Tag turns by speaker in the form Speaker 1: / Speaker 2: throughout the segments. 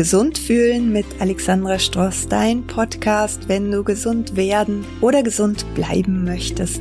Speaker 1: Gesund fühlen mit Alexandra Stross, dein Podcast, wenn du gesund werden oder gesund bleiben möchtest.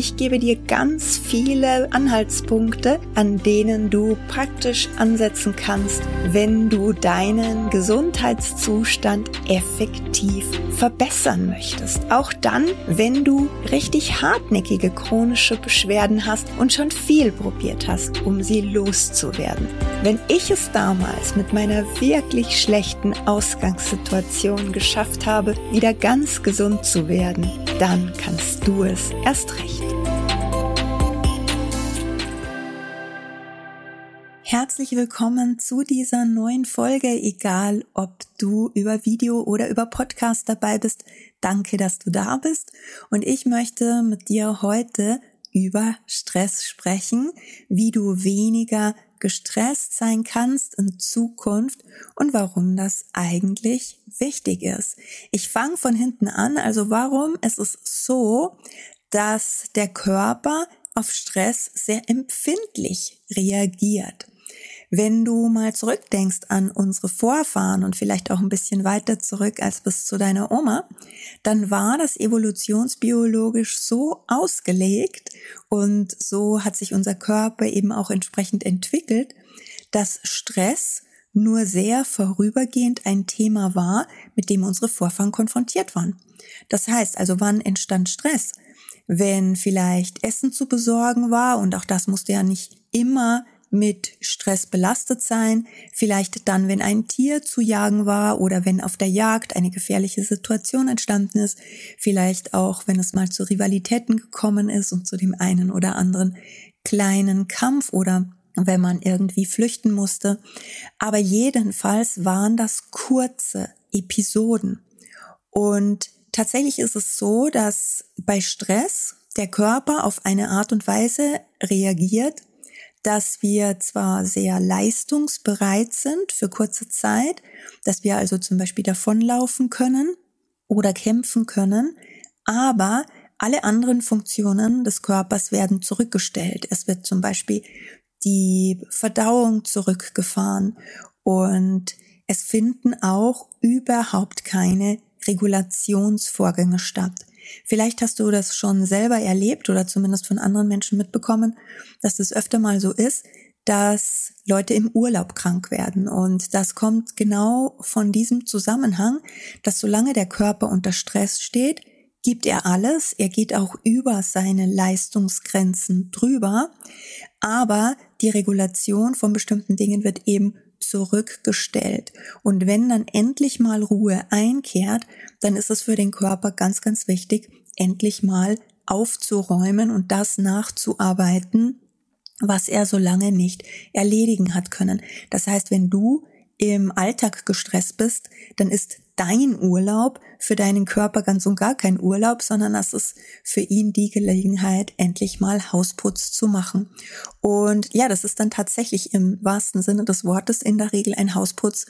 Speaker 1: Ich gebe dir ganz viele Anhaltspunkte, an denen du praktisch ansetzen kannst, wenn du deinen Gesundheitszustand effektiv verbessern möchtest. Auch dann, wenn du richtig hartnäckige chronische Beschwerden hast und schon viel probiert hast, um sie loszuwerden. Wenn ich es damals mit meiner wirklich schlechten Ausgangssituation geschafft habe, wieder ganz gesund zu werden, dann kannst du es erst recht. Herzlich willkommen zu dieser neuen Folge, egal ob du über Video oder über Podcast dabei bist. Danke, dass du da bist. Und ich möchte mit dir heute über Stress sprechen, wie du weniger gestresst sein kannst in Zukunft und warum das eigentlich wichtig ist. Ich fange von hinten an. Also warum ist es so, dass der Körper auf Stress sehr empfindlich reagiert? Wenn du mal zurückdenkst an unsere Vorfahren und vielleicht auch ein bisschen weiter zurück als bis zu deiner Oma, dann war das evolutionsbiologisch so ausgelegt und so hat sich unser Körper eben auch entsprechend entwickelt, dass Stress nur sehr vorübergehend ein Thema war, mit dem unsere Vorfahren konfrontiert waren. Das heißt also, wann entstand Stress? Wenn vielleicht Essen zu besorgen war und auch das musste ja nicht immer mit Stress belastet sein, vielleicht dann, wenn ein Tier zu jagen war oder wenn auf der Jagd eine gefährliche Situation entstanden ist, vielleicht auch, wenn es mal zu Rivalitäten gekommen ist und zu dem einen oder anderen kleinen Kampf oder wenn man irgendwie flüchten musste. Aber jedenfalls waren das kurze Episoden. Und tatsächlich ist es so, dass bei Stress der Körper auf eine Art und Weise reagiert, dass wir zwar sehr leistungsbereit sind für kurze Zeit, dass wir also zum Beispiel davonlaufen können oder kämpfen können, aber alle anderen Funktionen des Körpers werden zurückgestellt. Es wird zum Beispiel die Verdauung zurückgefahren und es finden auch überhaupt keine Regulationsvorgänge statt. Vielleicht hast du das schon selber erlebt oder zumindest von anderen Menschen mitbekommen, dass es öfter mal so ist, dass Leute im Urlaub krank werden. Und das kommt genau von diesem Zusammenhang, dass solange der Körper unter Stress steht, gibt er alles, er geht auch über seine Leistungsgrenzen drüber, aber die Regulation von bestimmten Dingen wird eben zurückgestellt. Und wenn dann endlich mal Ruhe einkehrt, dann ist es für den Körper ganz, ganz wichtig, endlich mal aufzuräumen und das nachzuarbeiten, was er so lange nicht erledigen hat können. Das heißt, wenn du im Alltag gestresst bist, dann ist dein Urlaub für deinen Körper ganz und gar kein Urlaub, sondern das ist für ihn die Gelegenheit, endlich mal Hausputz zu machen. Und ja, das ist dann tatsächlich im wahrsten Sinne des Wortes in der Regel ein Hausputz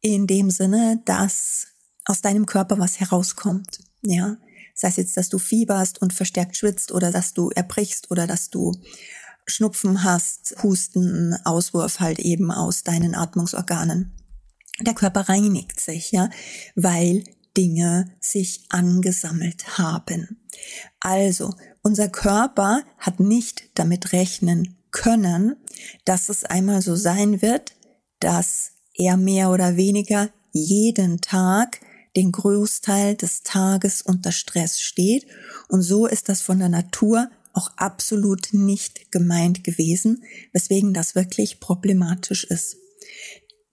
Speaker 1: in dem Sinne, dass aus deinem Körper was herauskommt. Ja, sei es jetzt, dass du fieberst und verstärkt schwitzt oder dass du erbrichst oder dass du Schnupfen hast, Husten, Auswurf halt eben aus deinen Atmungsorganen. Der Körper reinigt sich, ja, weil Dinge sich angesammelt haben. Also, unser Körper hat nicht damit rechnen können, dass es einmal so sein wird, dass er mehr oder weniger jeden Tag den Großteil des Tages unter Stress steht. Und so ist das von der Natur auch absolut nicht gemeint gewesen, weswegen das wirklich problematisch ist.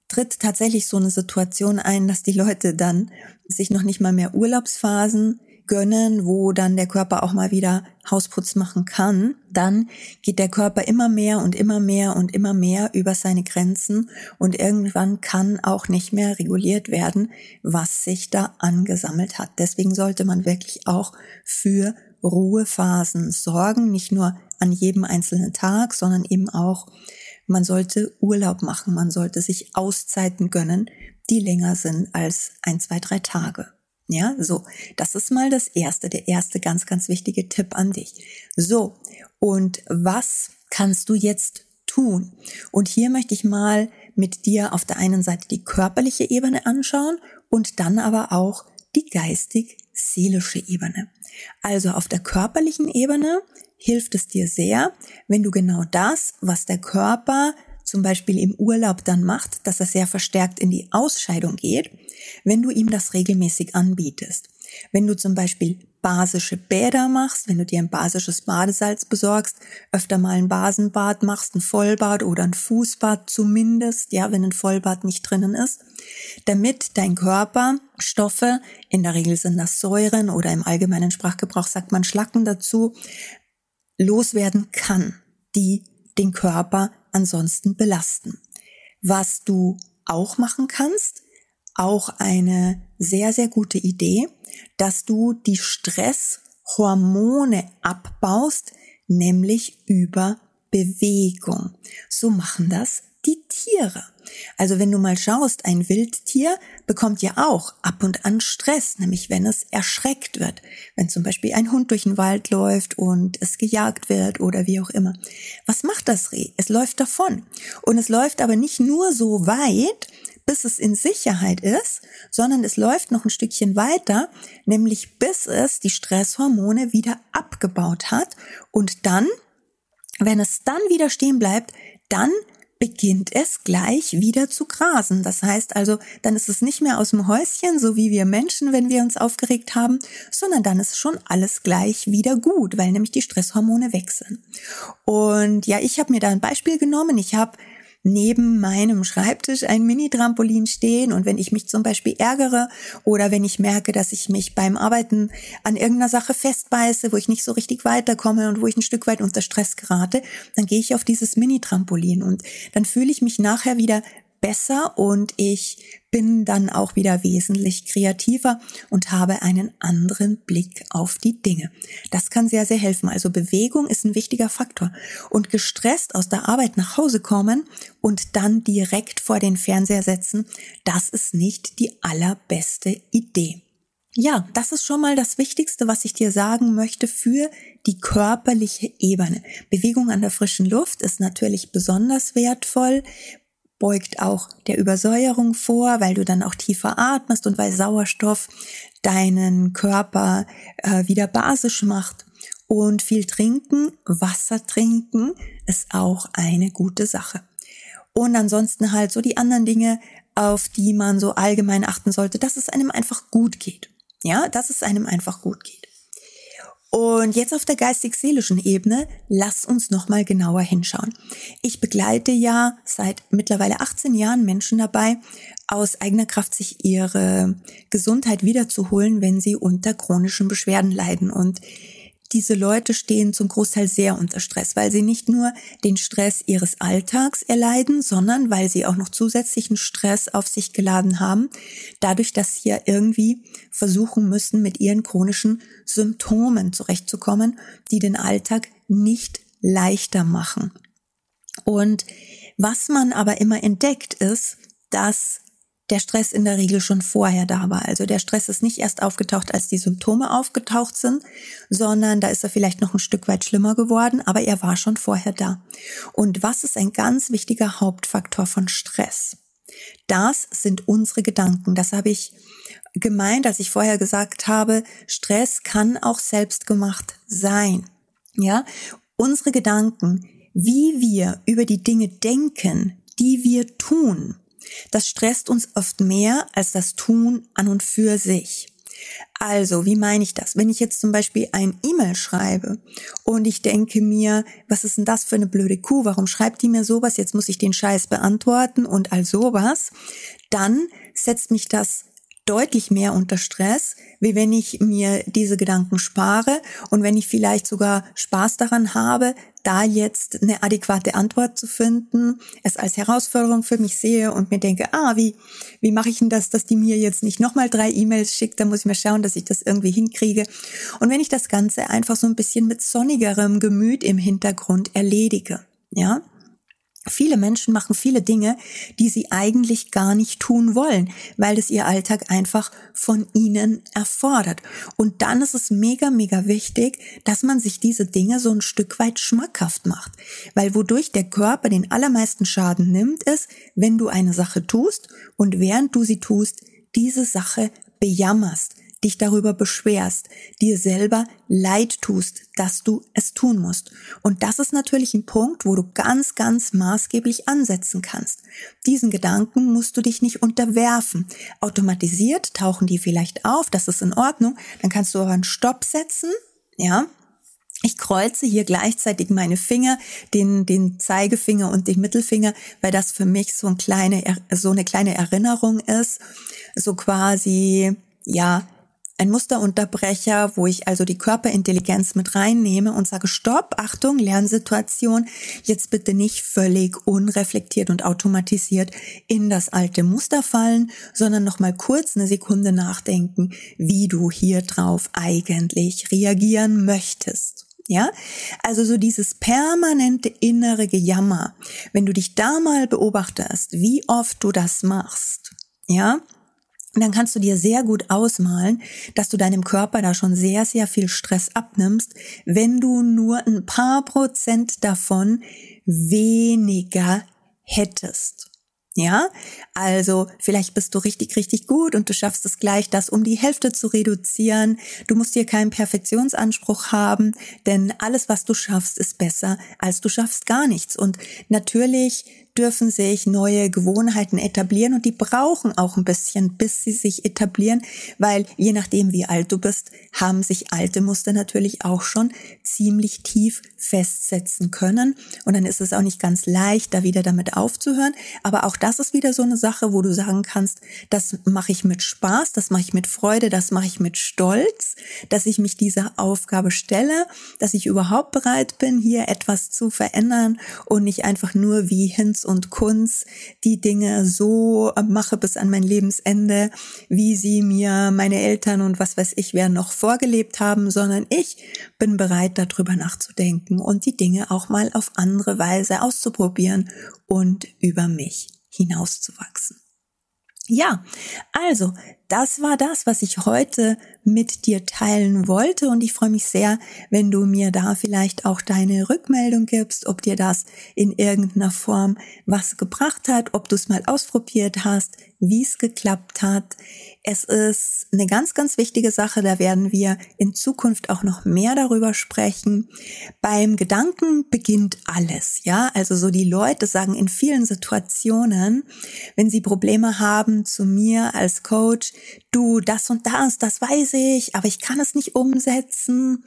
Speaker 1: Tritt tatsächlich so eine Situation ein, dass die Leute dann sich noch nicht mal mehr Urlaubsphasen gönnen, wo dann der Körper auch mal wieder Hausputz machen kann, dann geht der Körper immer mehr und immer mehr und immer mehr über seine Grenzen und irgendwann kann auch nicht mehr reguliert werden, was sich da angesammelt hat. Deswegen sollte man wirklich auch für Ruhephasen sorgen, nicht nur an jedem einzelnen Tag, sondern eben auch, man sollte Urlaub machen, man sollte sich Auszeiten gönnen, die länger sind als ein, zwei, drei Tage. Ja, so, das ist mal das erste, der erste ganz, ganz wichtige Tipp an dich. So, und was kannst du jetzt tun. Und hier möchte ich mal mit dir auf der einen Seite die körperliche Ebene anschauen und dann aber auch die geistig-seelische Ebene. Also auf der körperlichen Ebene hilft es dir sehr, wenn du genau das, was der Körper zum Beispiel im Urlaub dann macht, dass er sehr verstärkt in die Ausscheidung geht, wenn du ihm das regelmäßig anbietest. Wenn du zum Beispiel basische Bäder machst, wenn du dir ein basisches Badesalz besorgst, öfter mal ein Basenbad machst, ein Vollbad oder ein Fußbad zumindest, ja, wenn ein Vollbad nicht drinnen ist, damit dein Körper Stoffe, in der Regel sind das Säuren oder im allgemeinen Sprachgebrauch sagt man Schlacken dazu, loswerden kann, die den Körper ansonsten belasten. Was du auch machen kannst, auch eine sehr, sehr gute Idee, dass du die Stresshormone abbaust, nämlich über Bewegung. So machen das die Tiere. Also wenn du mal schaust, ein Wildtier bekommt ja auch ab und an Stress, nämlich wenn es erschreckt wird. Wenn zum Beispiel ein Hund durch den Wald läuft und es gejagt wird oder wie auch immer. Was macht das Reh? Es läuft davon. Und es läuft aber nicht nur so weit, bis es in Sicherheit ist, sondern es läuft noch ein Stückchen weiter, nämlich bis es die Stresshormone wieder abgebaut hat und dann, wenn es dann wieder stehen bleibt, dann beginnt es gleich wieder zu grasen. Das heißt also, dann ist es nicht mehr aus dem Häuschen, so wie wir Menschen, wenn wir uns aufgeregt haben, sondern dann ist schon alles gleich wieder gut, weil nämlich die Stresshormone wechseln. Und ja, ich habe mir da ein Beispiel genommen. Ich habe neben meinem Schreibtisch ein Mini-Trampolin stehen und wenn ich mich zum Beispiel ärgere oder wenn ich merke, dass ich mich beim Arbeiten an irgendeiner Sache festbeiße, wo ich nicht so richtig weiterkomme und wo ich ein Stück weit unter Stress gerate, dann gehe ich auf dieses Mini-Trampolin und dann fühle ich mich nachher wieder besser und ich bin dann auch wieder wesentlich kreativer und habe einen anderen Blick auf die Dinge. Das kann sehr, sehr helfen. Also Bewegung ist ein wichtiger Faktor. Und gestresst aus der Arbeit nach Hause kommen und dann direkt vor den Fernseher setzen, das ist nicht die allerbeste Idee. Ja, das ist schon mal das Wichtigste, was ich dir sagen möchte für die körperliche Ebene. Bewegung an der frischen Luft ist natürlich besonders wertvoll, beugt auch der Übersäuerung vor, weil du dann auch tiefer atmest und weil Sauerstoff deinen Körper äh, wieder basisch macht. Und viel trinken, Wasser trinken ist auch eine gute Sache. Und ansonsten halt so die anderen Dinge, auf die man so allgemein achten sollte, dass es einem einfach gut geht. Ja, dass es einem einfach gut geht. Und jetzt auf der geistig-seelischen Ebene, lass uns nochmal genauer hinschauen. Ich begleite ja seit mittlerweile 18 Jahren Menschen dabei, aus eigener Kraft sich ihre Gesundheit wiederzuholen, wenn sie unter chronischen Beschwerden leiden. Und diese Leute stehen zum Großteil sehr unter Stress, weil sie nicht nur den Stress ihres Alltags erleiden, sondern weil sie auch noch zusätzlichen Stress auf sich geladen haben, dadurch, dass sie ja irgendwie versuchen müssen, mit ihren chronischen Symptomen zurechtzukommen, die den Alltag nicht leichter machen. Und was man aber immer entdeckt ist, dass der Stress in der Regel schon vorher da war. Also der Stress ist nicht erst aufgetaucht, als die Symptome aufgetaucht sind, sondern da ist er vielleicht noch ein Stück weit schlimmer geworden, aber er war schon vorher da. Und was ist ein ganz wichtiger Hauptfaktor von Stress? Das sind unsere Gedanken. Das habe ich gemeint, als ich vorher gesagt habe, Stress kann auch selbstgemacht sein. Ja, unsere Gedanken, wie wir über die Dinge denken, die wir tun, das stresst uns oft mehr als das Tun an und für sich. Also, wie meine ich das? Wenn ich jetzt zum Beispiel ein E-Mail schreibe und ich denke mir, was ist denn das für eine blöde Kuh? Warum schreibt die mir sowas? Jetzt muss ich den Scheiß beantworten und all sowas. Dann setzt mich das deutlich mehr unter Stress, wie wenn ich mir diese Gedanken spare und wenn ich vielleicht sogar Spaß daran habe, da jetzt eine adäquate Antwort zu finden, es als Herausforderung für mich sehe und mir denke, ah, wie, wie mache ich denn das, dass die mir jetzt nicht nochmal drei E-Mails schickt, dann muss ich mal schauen, dass ich das irgendwie hinkriege. Und wenn ich das Ganze einfach so ein bisschen mit sonnigerem Gemüt im Hintergrund erledige, ja, Viele Menschen machen viele Dinge, die sie eigentlich gar nicht tun wollen, weil es ihr Alltag einfach von ihnen erfordert. Und dann ist es mega, mega wichtig, dass man sich diese Dinge so ein Stück weit schmackhaft macht. Weil wodurch der Körper den allermeisten Schaden nimmt, ist, wenn du eine Sache tust und während du sie tust, diese Sache bejammerst, dich darüber beschwerst, dir selber leid tust, dass du es tun musst. Und das ist natürlich ein Punkt, wo du ganz, ganz maßgeblich ansetzen kannst. Diesen Gedanken musst du dich nicht unterwerfen. Automatisiert tauchen die vielleicht auf, das ist in Ordnung. Dann kannst du aber einen Stopp setzen, ja, ich kreuze hier gleichzeitig meine Finger, den, den Zeigefinger und den Mittelfinger, weil das für mich so, ein kleine, so eine kleine Erinnerung ist. So quasi, ja, ein Musterunterbrecher, wo ich also die Körperintelligenz mit reinnehme und sage, stopp, Achtung, Lernsituation, jetzt bitte nicht völlig unreflektiert und automatisiert in das alte Muster fallen, sondern nochmal kurz eine Sekunde nachdenken, wie du hier drauf eigentlich reagieren möchtest. Ja, also so dieses permanente innere Gejammer, wenn du dich da mal beobachtest, wie oft du das machst, ja, dann kannst du dir sehr gut ausmalen, dass du deinem Körper da schon sehr, sehr viel Stress abnimmst, wenn du nur ein paar Prozent davon weniger hättest. Ja, also vielleicht bist du richtig, richtig gut und du schaffst es gleich, das um die Hälfte zu reduzieren. Du musst hier keinen Perfektionsanspruch haben, denn alles, was du schaffst, ist besser, als du schaffst gar nichts. Und natürlich dürfen sich neue Gewohnheiten etablieren und die brauchen auch ein bisschen, bis sie sich etablieren, weil je nachdem, wie alt du bist, haben sich alte Muster natürlich auch schon ziemlich tief festsetzen können. Und dann ist es auch nicht ganz leicht, da wieder damit aufzuhören. Aber auch das ist wieder so eine Sache, wo du sagen kannst, das mache ich mit Spaß, das mache ich mit Freude, das mache ich mit Stolz, dass ich mich dieser Aufgabe stelle, dass ich überhaupt bereit bin, hier etwas zu verändern und nicht einfach nur wie Hinz und Kunz die Dinge so mache bis an mein Lebensende, wie sie mir meine Eltern und was weiß ich wer noch vorgelebt haben, sondern ich bin bereit, darüber nachzudenken und die Dinge auch mal auf andere Weise auszuprobieren und über mich hinauszuwachsen. Ja, also das war das, was ich heute mit dir teilen wollte und ich freue mich sehr, wenn du mir da vielleicht auch deine Rückmeldung gibst, ob dir das in irgendeiner Form was gebracht hat, ob du es mal ausprobiert hast, wie es geklappt hat. Es ist eine ganz, ganz wichtige Sache, da werden wir in Zukunft auch noch mehr darüber sprechen. Beim Gedanken beginnt alles, ja, also so die Leute sagen in vielen Situationen, wenn sie Probleme haben zu mir als Coach, du, das und das, das weiß ich, aber ich kann es nicht umsetzen.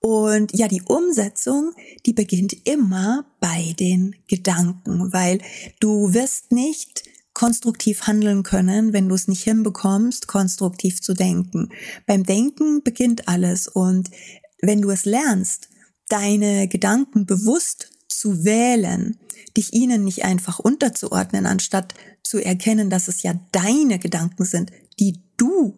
Speaker 1: Und ja, die Umsetzung, die beginnt immer bei den Gedanken, weil du wirst nicht konstruktiv handeln können, wenn du es nicht hinbekommst, konstruktiv zu denken. Beim Denken beginnt alles und wenn du es lernst, deine Gedanken bewusst zu wählen, dich ihnen nicht einfach unterzuordnen, anstatt zu erkennen, dass es ja deine Gedanken sind, die du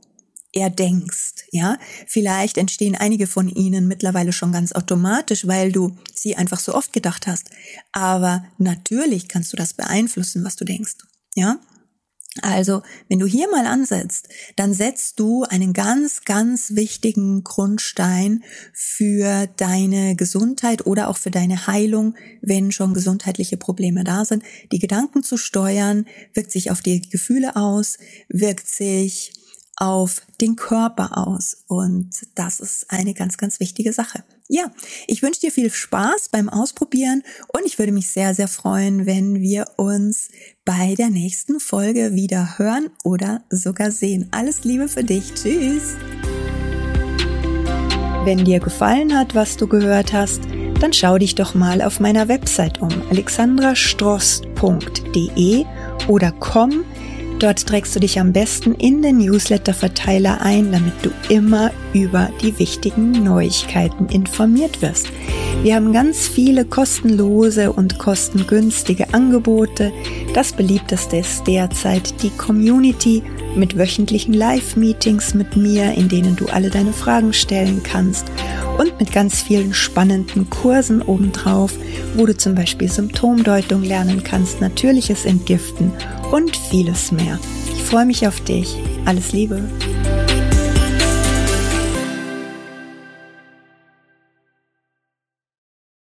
Speaker 1: erdenkst, ja. Vielleicht entstehen einige von ihnen mittlerweile schon ganz automatisch, weil du sie einfach so oft gedacht hast. Aber natürlich kannst du das beeinflussen, was du denkst, ja. Also, wenn du hier mal ansetzt, dann setzt du einen ganz, ganz wichtigen Grundstein für deine Gesundheit oder auch für deine Heilung, wenn schon gesundheitliche Probleme da sind. Die Gedanken zu steuern, wirkt sich auf die Gefühle aus, wirkt sich auf den Körper aus. Und das ist eine ganz, ganz wichtige Sache. Ja, ich wünsche dir viel Spaß beim Ausprobieren und ich würde mich sehr, sehr freuen, wenn wir uns bei der nächsten Folge wieder hören oder sogar sehen. Alles Liebe für dich. Tschüss. Wenn dir gefallen hat, was du gehört hast, dann schau dich doch mal auf meiner Website um alexandrastrost.de oder komm Dort trägst du dich am besten in den Newsletter-Verteiler ein, damit du immer über die wichtigen Neuigkeiten informiert wirst. Wir haben ganz viele kostenlose und kostengünstige Angebote. Das beliebteste ist derzeit die Community mit wöchentlichen Live-Meetings mit mir, in denen du alle deine Fragen stellen kannst und mit ganz vielen spannenden Kursen obendrauf, wo du zum Beispiel Symptomdeutung lernen kannst, natürliches Entgiften und vieles mehr. Ich freue mich auf dich. Alles Liebe.